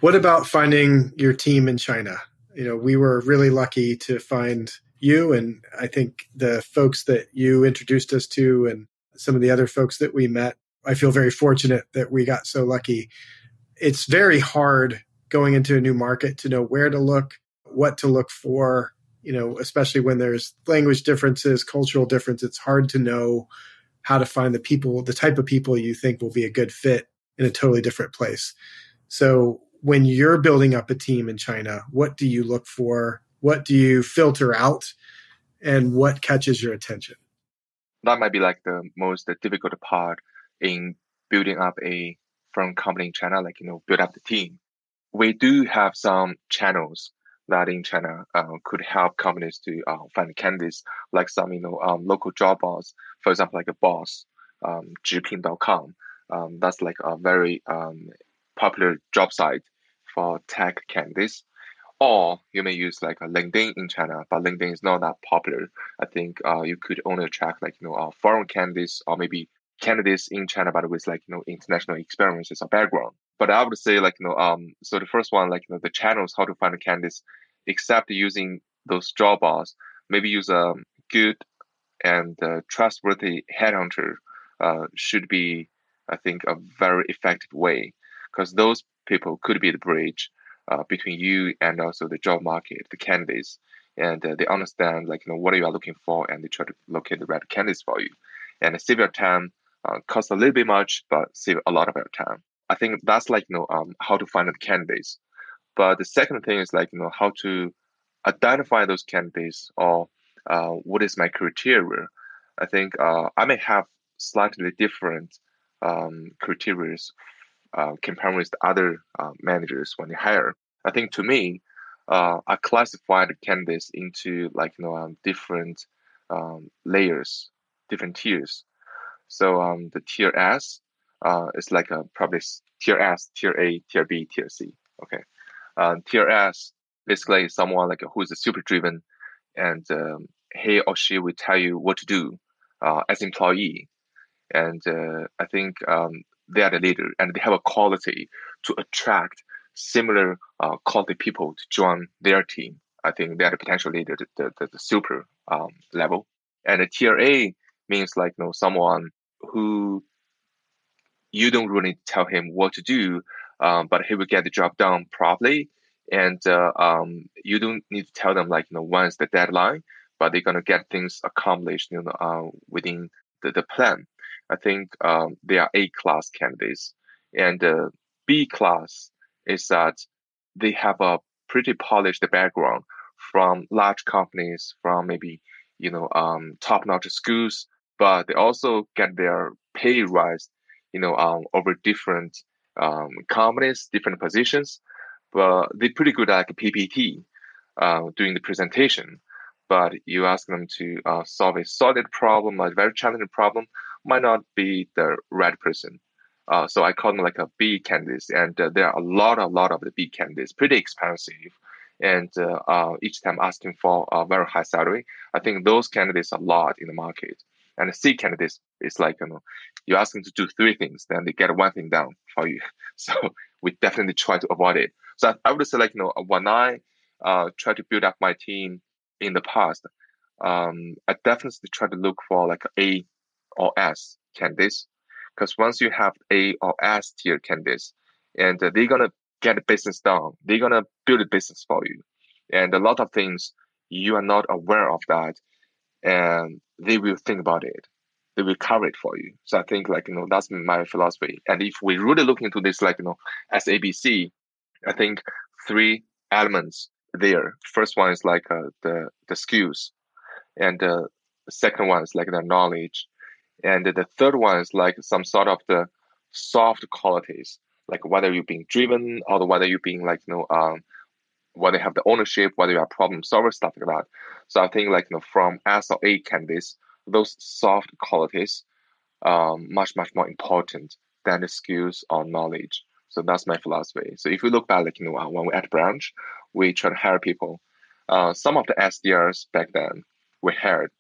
What about finding your team in China? You know, we were really lucky to find you, and I think the folks that you introduced us to, and some of the other folks that we met. I feel very fortunate that we got so lucky. It's very hard going into a new market to know where to look, what to look for, you know, especially when there's language differences, cultural difference. It's hard to know how to find the people, the type of people you think will be a good fit in a totally different place. So when you're building up a team in China, what do you look for? What do you filter out? And what catches your attention? That might be like the most difficult part in building up a firm company in China, like, you know, build up the team. We do have some channels that in China uh, could help companies to uh, find candidates, like some you know um, local job boards, for example, like a boss, um, Zhipin.com. Um, that's like a very um, popular job site for tech candidates. Or you may use like a LinkedIn in China, but LinkedIn is not that popular. I think uh, you could only attract like you know uh, foreign candidates or maybe candidates in China, but with like you know international experiences or background. But I would say like you know um so the first one like you know the channels how to find the candidates, except using those job boards, maybe use a good and uh, trustworthy headhunter uh, should be I think a very effective way because those people could be the bridge uh, between you and also the job market, the candidates, and uh, they understand like you know what you are looking for, and they try to locate the right candidates for you. And save your time, uh, cost a little bit much, but save a lot of your time. I think that's like you know um, how to find the candidates. But the second thing is like you know how to identify those candidates or uh, what is my criteria. I think uh, I may have slightly different um, criteria uh, compared with other uh, managers when they hire. I think to me, uh, I classify the candidates into like you know um, different um, layers, different tiers. So um, the tier S uh, is like a probably tier S, tier A, tier B, tier C. Okay, uh, tier S basically is someone like who is super driven, and um, he or she will tell you what to do uh, as employee. And uh, I think um, they are the leader and they have a quality to attract similar uh, quality people to join their team. I think they are the potential leader, the, the, the super um, level. And the tier A means like you know someone who you don't really tell him what to do, um, but he will get the job done properly. And uh, um, you don't need to tell them like you know when's the deadline, but they're gonna get things accomplished you know uh, within the, the plan. I think um, they are A class candidates, and uh, B class is that they have a pretty polished background from large companies, from maybe you know um, top-notch schools, but they also get their pay rise, you know, um, over different um, companies, different positions. But they're pretty good at PPT, uh, doing the presentation. But you ask them to uh, solve a solid problem, a very challenging problem, might not be the right person. Uh, so I call them like a B candidates, and uh, there are a lot, a lot of the B candidates, pretty expensive, and uh, uh each time asking for a very high salary. I think those candidates are a lot in the market, and the C candidates is like you know, you ask them to do three things, then they get one thing done for you. <laughs> So we definitely try to avoid it. So I, would say like you know, when I uh, try to build up my team in the past, um, I definitely try to look for like A or S candidates because once you have A or S tier candidates, and uh, they're gonna get the business done, they're gonna build a business for you, and a lot of things you are not aware of that, and they will think about it, they will cover it for you. So I think like you know that's my philosophy. And if we really look into this like you know as ABC, I think three elements there. First one is like uh, the the skills, and uh, the second one is like the knowledge, and the third one is like some sort of the soft qualities, like whether you're being driven or whether you're being like, you know, um, whether you have the ownership, whether you're problem solver, stuff like that. So I think like, you know, from S or A candidates, those soft qualities, um, much, much more important than the skills or knowledge. So that's my philosophy. So if we look back, like, you know, uh, when we're at branch, we try to hire people. Uh, some of the SDRs back then we hired,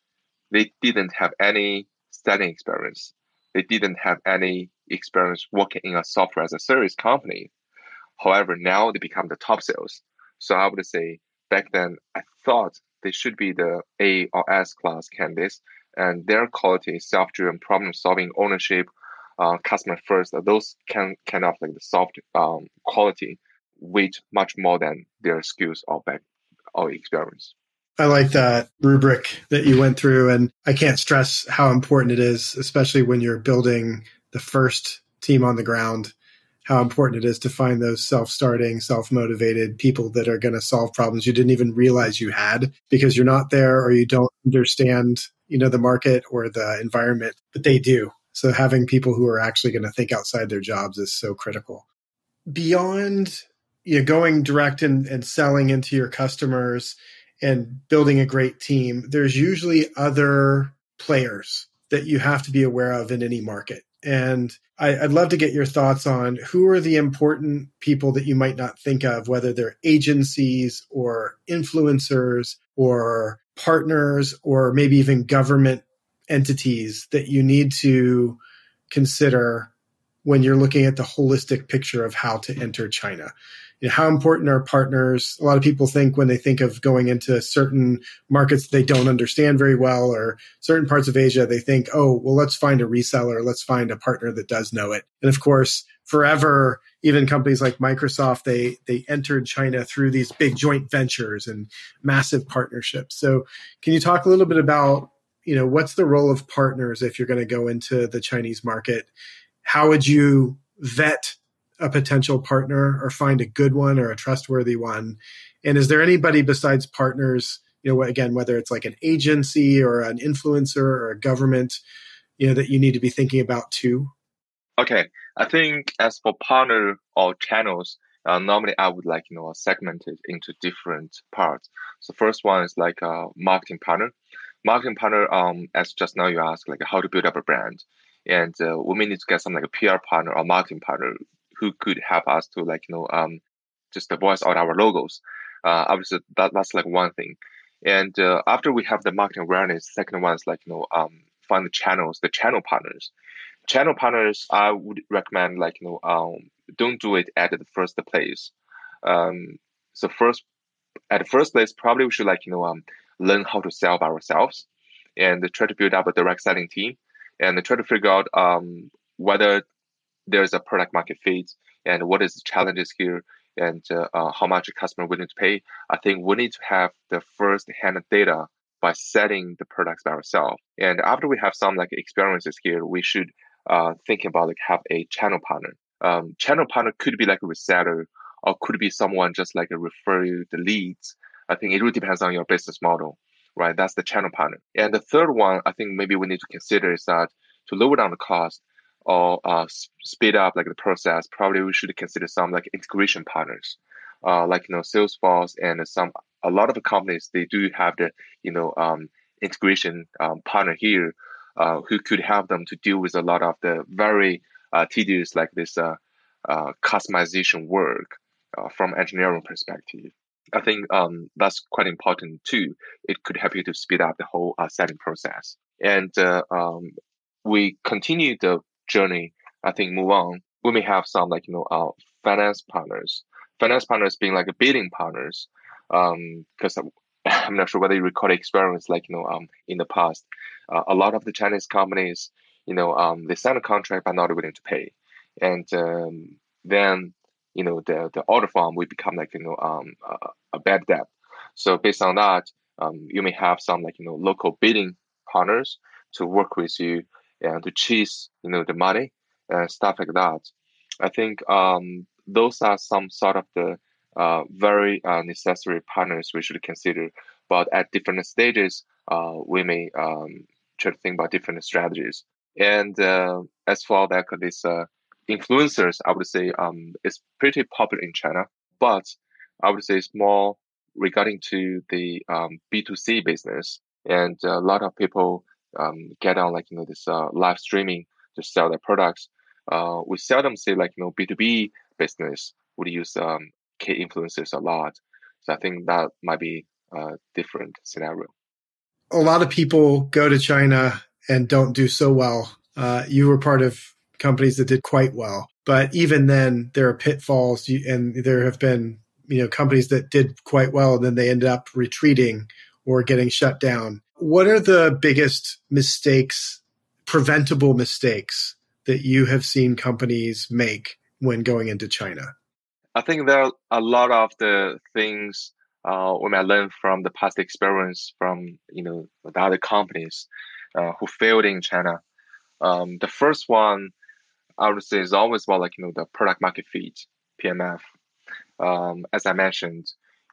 they didn't have any studying experience. They didn't have any experience working in a software as a service company. However, now they become the top sales. So I would say back then I thought they should be the A or S class candidates, and their quality, self-driven problem solving, ownership, uh, customer first, those can kind of like the soft um, quality weight much more than their skills or back or experience. I like that rubric that you went through. And I can't stress how important it is, especially when you're building the first team on the ground, how important it is to find those self starting, self motivated people that are going to solve problems you didn't even realize you had because you're not there or you don't understand, you know, the market or the environment, but they do. So having people who are actually going to think outside their jobs is so critical. Beyond you know, going direct and, and selling into your customers, and building a great team, there's usually other players that you have to be aware of in any market. And I, would love to get your thoughts on who are the important people that you might not think of, whether they're agencies or influencers or partners or maybe even government entities that you need to consider when you're looking at the holistic picture of how to enter China you know, how important are partners? A lot of people think when they think of going into certain markets they don't understand very well or certain parts of Asia, they think, oh, well, let's find a reseller. Let's find a partner that does know it. And of course, forever, even companies like Microsoft, they, they entered China through these big joint ventures and massive partnerships. So can you talk a little bit about, you know, what's the role of partners if you're going to go into the Chinese market? How would you vet a potential partner or find a good one or a trustworthy one? And is there anybody besides partners, you know, again, whether it's like an agency or an influencer or a government, you know, that you need to be thinking about too? Okay. I think as for partner or channels, uh, normally I would like, you know, segment it into different parts. So first one is like a marketing partner. Marketing partner, um, as just now you asked, like how to build up a brand. And uh, we may need to get some like a PR partner or marketing partner who could help us to like you know um just voice out our logos. Uh, obviously that that's like one thing. And uh, after we have the marketing awareness, second one is like you know um find the channels, the channel partners. Channel partners, I would recommend like you know um don't do it at the first place. Um, so first at the first place, probably we should like you know um learn how to sell by ourselves and try to build up a direct selling team and try to figure out um whether there's a product market fit and what is the challenges here and uh, uh, how much a customer willing to pay. I think we need to have the first hand data by setting the products by ourselves. And after we have some like experiences here, we should uh, think about like have a channel partner. Um, channel partner could be like a reseller or could be someone just like a refer you the leads. I think it really depends on your business model, right? That's the channel partner. And the third one, I think maybe we need to consider is that to lower down the cost or uh, speed up like the process, probably we should consider some like integration partners, uh, like you know Salesforce and some a lot of companies they do have the you know um, integration um, partner here uh, who could help them to deal with a lot of the very uh, tedious like this uh, uh, customization work from engineering perspective. I think um, that's quite important too. It could help you to speed up the whole setting process. And um, we continue the journey, I think move on. We may have some like you know uh, finance partners, finance partners being like a bidding partners, Um, because um, <laughs> I'm not sure whether you recall experience like you know um in the past, uh, a lot of the Chinese companies, you know, um they sign a contract but not willing to pay, and um, then you know the the order form will become like you know um a, a bad debt. So based on that, um, you may have some like you know local bidding partners to work with you and to chase you know the money and stuff like that. I think um, those are some sort of the uh, very uh, necessary partners we should consider. But at different stages, uh, we may um, try to think about different strategies. And uh, as for that, this uh, influencers, I would say um, it's pretty popular in China, but I would say it's more regarding to the um, B2C business. And a lot of people um, get on like you know this uh, live streaming to sell their products. Uh, we seldom see like you know B two B business would use um, K influencers a lot. So I think that might be a different scenario. A lot of people go to China and don't do so well. Uh, you were part of companies that did quite well, but even then, there are pitfalls, and there have been you know companies that did quite well and then they ended up retreating or getting shut down what are the biggest mistakes, preventable mistakes that you have seen companies make when going into China? I think there are a lot of the things uh, we might learn from the past experience from you know the other companies uh, who failed in China. Um, the first one I would say is always about like you know the product market fit PMF. Um, as I mentioned,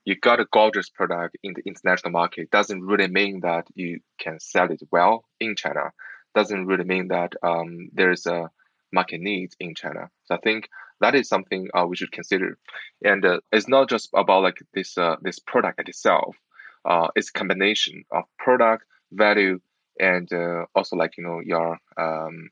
you got a gorgeous product in the international market doesn't really mean that you can sell it well in China. Doesn't really mean that um, there's a market need in China. So I think that is something uh, we should consider. And uh, it's not just about like this uh, this product itself. Uh, it's combination of product value and uh, also like you know your um,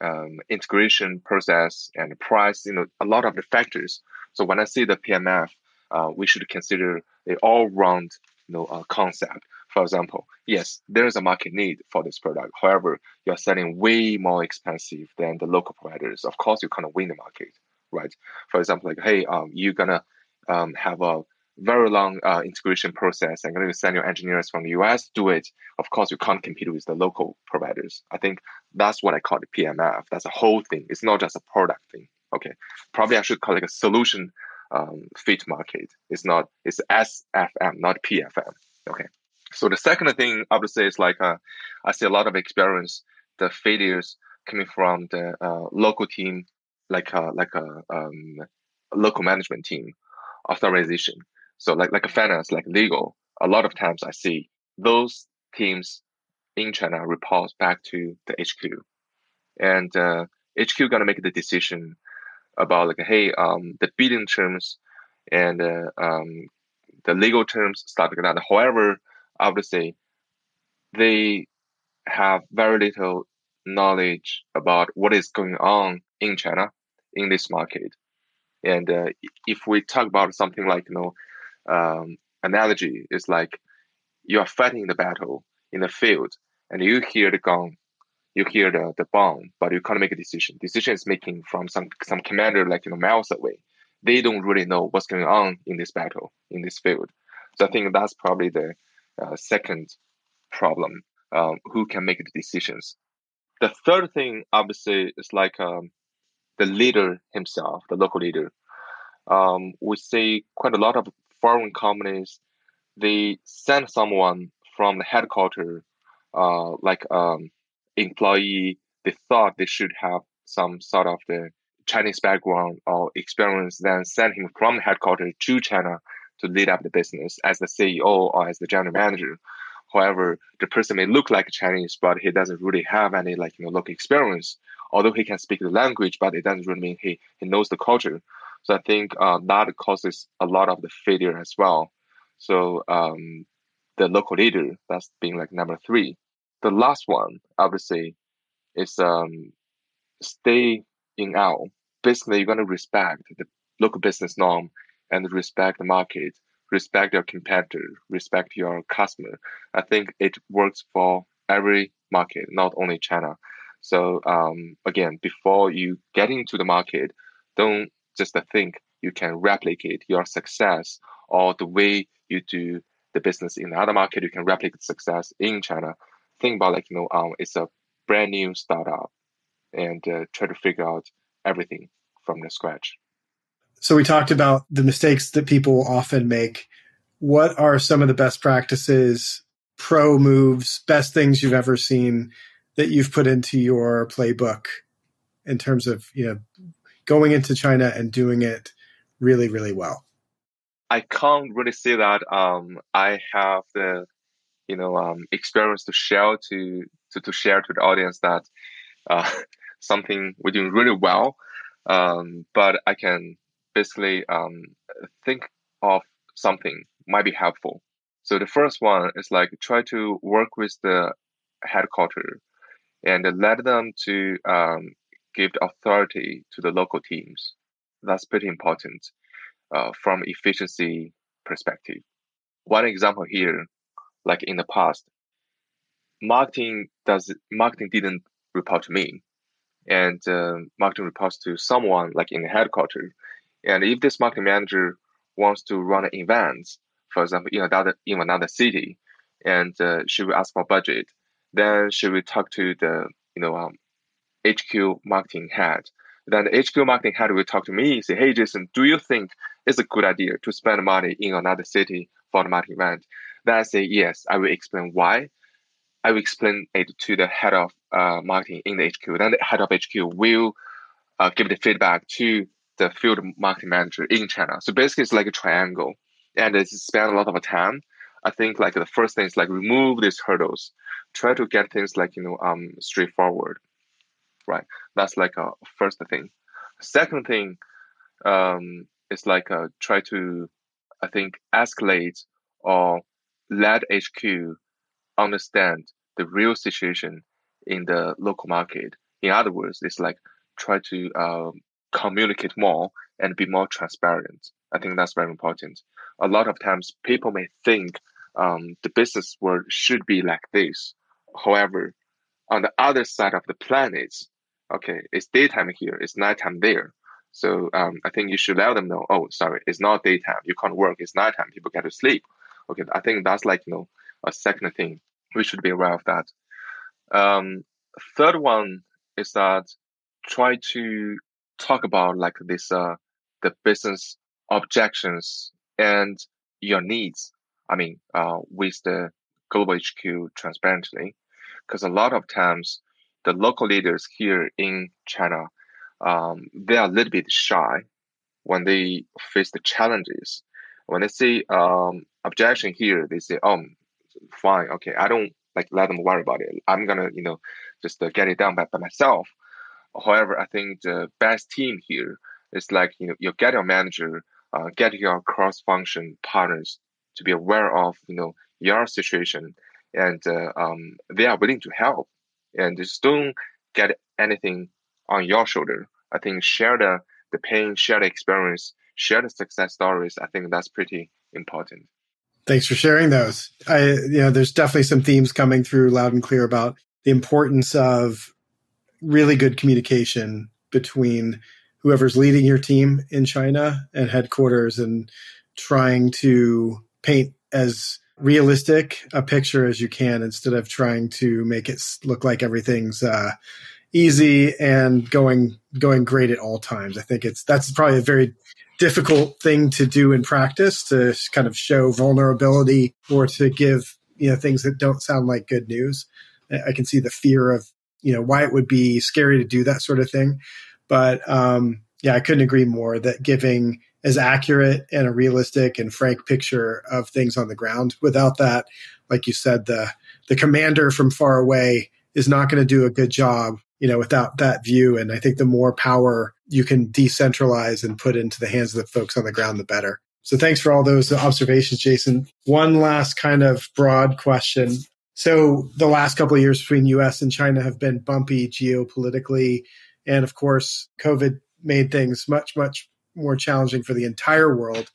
um, integration process and price. You know a lot of the factors. So when I see the PMF, uh, we should consider the all-round you know, uh, concept. For example, yes, there is a market need for this product. However, you're selling way more expensive than the local providers. Of course, you can't win the market, right? For example, like, hey, um, you're gonna um, have a very long uh, integration process and going to send your engineers from the US do it. Of course, you can't compete with the local providers. I think that's what I call the PMF. That's a whole thing. It's not just a product thing. Okay, probably I should call it a solution um, fit market. It's not, it's SFM, not PFM. Okay. So the second thing I would say is like, uh, I see a lot of experience, the failures coming from the uh, local team, like uh, like a um, local management team, authorization. So like like a finance, like legal. A lot of times I see those teams in China report back to the HQ, and uh, HQ gonna make the decision about like, hey, um, the bidding terms and uh, um, the legal terms, stuff like that. However, I would say they have very little knowledge about what is going on in China in this market. And uh, if we talk about something like, you know, um, analogy is like you are fighting the battle in the field and you hear the gong you hear the, the bomb, but you can't make a decision. Decision is making from some some commander like you know miles away. They don't really know what's going on in this battle in this field. So I think that's probably the uh, second problem. Um, who can make the decisions? The third thing, obviously, is like um, the leader himself, the local leader. Um, we see quite a lot of foreign companies, they send someone from the headquarters, uh, like um, employee. They thought they should have some sort of the Chinese background or experience, then send him from headquarters to China to lead up the business as the CEO or as the general manager. However, the person may look like Chinese, but he doesn't really have any like you know local experience. Although he can speak the language, but it doesn't really mean he, he knows the culture. So I think uh, that causes a lot of the failure as well. So um, the local leader, that's being like number three. The last one, I would say, is um, stay in out. Basically, you're going to respect the local business norm and respect the market, respect your competitor, respect your customer. I think it works for every market, not only China. So um, again, before you get into the market, don't just think you can replicate your success or the way you do the business in another market. You can replicate success in China. Think about like you know, um, it's a brand new startup, and uh, try to figure out everything from the scratch. So we talked about the mistakes that people often make. What are some of the best practices, pro moves, best things you've ever seen that you've put into your playbook in terms of, you know, going into China and doing it really, really well? I can't really say that um, I have the you know um, experience to share to, to to share to the audience that uh, <laughs> something we're doing really well. Um, but I can basically um, think of something might be helpful. So the first one is like try to work with the headquarters and let them to um, give authority to the local teams. That's pretty important uh, from efficiency perspective. One example here, like in the past, marketing does marketing didn't report to me, and uh, marketing reports to someone like in the headquarters. And if this marketing manager wants to run an event, for example, in another in another city, and uh, she will ask for budget, then she will talk to the you know um, HQ marketing head. Then the HQ marketing head will talk to me and say, Hey, Jason, do you think it's a good idea to spend money in another city for the marketing event? Then I say, Yes, I will explain why. I will explain it to the head of uh, marketing in the HQ. Then the head of HQ will uh, give the feedback to the field marketing manager in China. So basically, it's like a triangle, and it's spend a lot of time. I think like the first thing is like remove these hurdles, try to get things like you know um straightforward right? That's like a first thing. Second thing um, is like uh, try to, I think, escalate or let HQ understand the real situation in the local market. In other words, it's like try to um, communicate more and be more transparent. I think that's very important. A lot of times, people may think um, the business world should be like this. However, on the other side of the planet, okay, it's daytime here, it's nighttime there. So um, I think you should let them know, oh, sorry, it's not daytime. You can't work. It's nighttime. People get to sleep. Okay, I think that's like, you know, a second thing. We should be aware of that. Um, third one is that try to talk about like this, uh, the business objections and your needs. I mean, uh, with the global HQ transparently, because a lot of times the local leaders here in China, um, they are a little bit shy when they face the challenges. When they see um, objection here, they say, "Oh, fine, okay, I don't like let them worry about it. I'm gonna, you know, just uh, get it done by, by myself." However, I think the best team here is like you know you get your manager, uh, get your cross-function partners to be aware of you know your situation, and uh, um, they are willing to help and just don't get anything on your shoulder. I think share the, the pain, share the experience, share the success stories. I think that's pretty important. Thanks for sharing those. I, you know, there's definitely some themes coming through loud and clear about the importance of really good communication between whoever's leading your team in China and headquarters and trying to paint as realistic a picture as you can instead of trying to make it look like everything's uh, easy and going going great at all times. I think it's that's probably a very difficult thing to do in practice to kind of show vulnerability or to give you know things that don't sound like good news. I can see the fear of you know why it would be scary to do that sort of thing, but um, yeah, I couldn't agree more that giving as accurate and a realistic and frank picture of things on the ground. Without that, like you said, the the commander from far away is not going to do a good job, you know, without that view. And I think the more power you can decentralize and put into the hands of the folks on the ground, the better. So thanks for all those observations, Jason. One last kind of broad question. So the last couple of years between US and China have been bumpy geopolitically. And of course, COVID made things much, much more challenging for the entire world,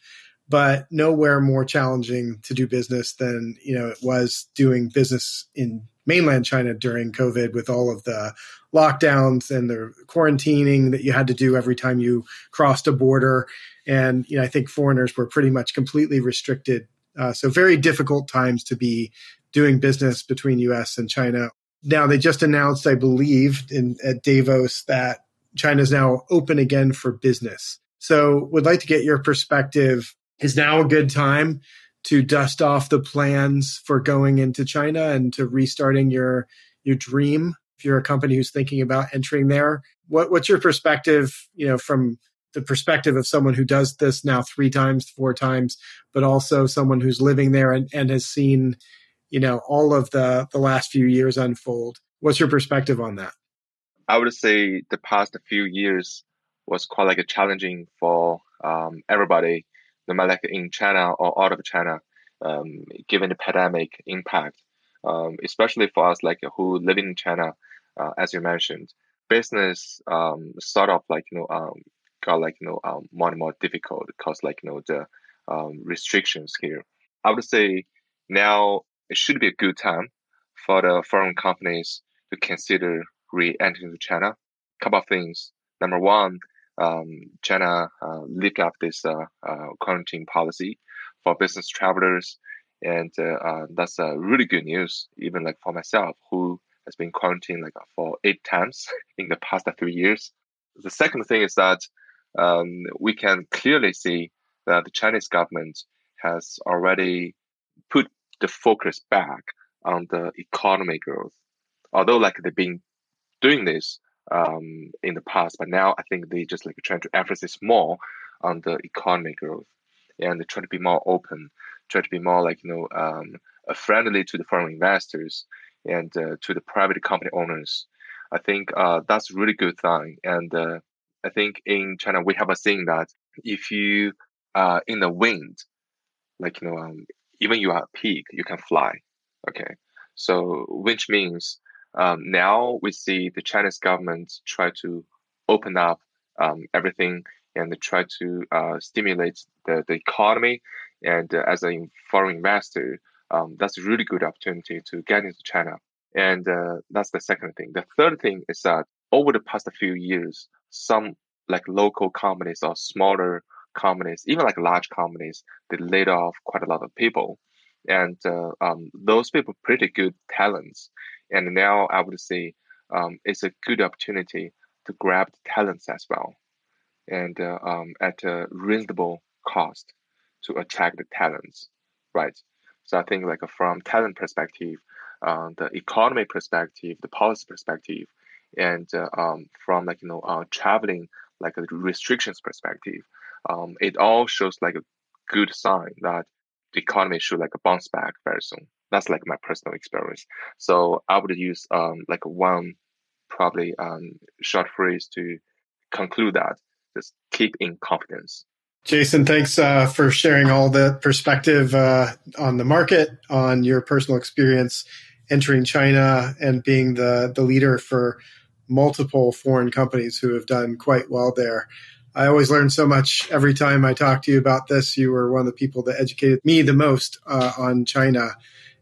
but nowhere more challenging to do business than, you know, it was doing business in mainland China during COVID with all of the lockdowns and the quarantining that you had to do every time you crossed a border. And, you know, I think foreigners were pretty much completely restricted. Uh, so very difficult times to be doing business between US and China. Now they just announced, I believe, in at Davos that China is now open again for business. So would like to get your perspective. Is now a good time to dust off the plans for going into China and to restarting your your dream if you're a company who's thinking about entering there? What what's your perspective, you know, from the perspective of someone who does this now three times, four times, but also someone who's living there and, and has seen, you know, all of the the last few years unfold. What's your perspective on that? I would say the past few years was quite like a challenging for um, everybody, no matter in China or out of China, um, given the pandemic impact, um, especially for us like who live in China, uh, as you mentioned, business um, sort of like you know um, got like you know um, more and more difficult because like you know the um, restrictions here. I would say now it should be a good time for the foreign companies to consider re-entering China. Couple of things. Number one, um, China uh, up this uh, uh, quarantine policy for business travelers, and uh, that's really good news. Even like for myself, who has been quarantined like for eight times <laughs> in the past three years. The second thing is that um, we can clearly see that the Chinese government has already put the focus back on the economy growth. Although like they've been doing this um, in the past, but now I think they just like trying to emphasize more on the economic growth and try to be more open, try to be more like you know um, friendly to the foreign investors and uh, to the private company owners. I think uh, that's really good thing, and uh, I think in China we have a saying that if you are in the wind, like you know, um, even you are a pig, you can fly. Okay, so which means um, now we see the Chinese government try to open up um, everything and try to uh, stimulate the, the economy. And uh, as a foreign investor, um, that's a really good opportunity to get into China. And uh, that's the second thing. The third thing is that over the past few years, some like local companies or smaller companies, even like large companies, they laid off quite a lot of people. And uh, um, those people pretty good talents. And now I would say um, it's a good opportunity to grab the talents as well, and uh, um, at a reasonable cost to attract the talents, right? So I think like from talent perspective, uh, the economy perspective, the policy perspective, and uh, um, from like you know uh, traveling like a restrictions perspective, um, it all shows like a good sign that the economy should like bounce back very soon. That's like my personal experience. So I would use um, like one probably um, short phrase to conclude that just keep in confidence. Jason, thanks uh, for sharing all the perspective uh, on the market, on your personal experience entering China and being the, the leader for multiple foreign companies who have done quite well there. I always learn so much every time I talk to you about this. You were one of the people that educated me the most uh, on China.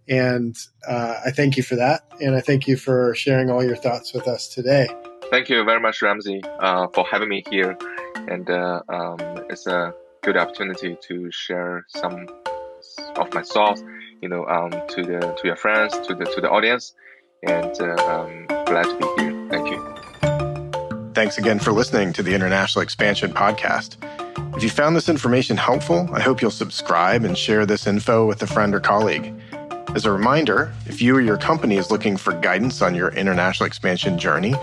And uh, I thank you for that. And I thank you for sharing all your thoughts with us today. Thank you very much, Ramsey, uh, for having me here. And uh, um, it's a good opportunity to share some of my thoughts, you know, um, to the to your friends, to the to the audience. And uh, um, glad to be here. Thank you. Thanks again for listening to the International Expansion Podcast. If you found this information helpful, I hope you'll subscribe and share this info with a friend or colleague. As a reminder, if you or your company is looking for guidance on your international expansion journey,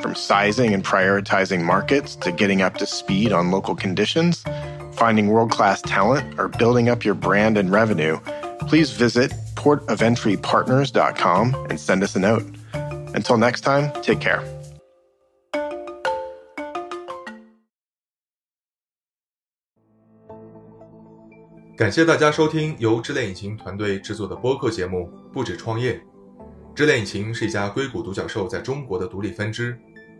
from sizing and prioritizing markets to getting up to speed on local conditions, finding world class talent, or building up your brand and revenue, please visit portofentrypartners.com and send us a note. Until next time, take care. 感谢大家收听由智链引擎团队制作的播客节目《不止创业》。智链引擎是一家硅谷独角兽在中国的独立分支，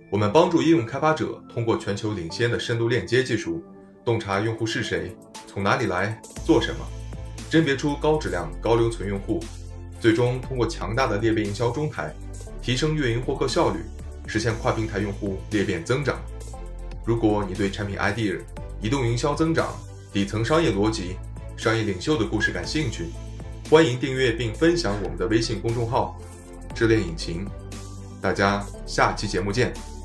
我们帮助应用开发者通过全球领先的深度链接技术，洞察用户是谁、从哪里来、做什么，甄别出高质量、高留存用户，最终通过强大的裂变营销中台，提升运营获客效率，实现跨平台用户裂变增长。如果你对产品 idea、移动营销增长、底层商业逻辑，商业领袖的故事感兴趣，欢迎订阅并分享我们的微信公众号“智链引擎”。大家下期节目见。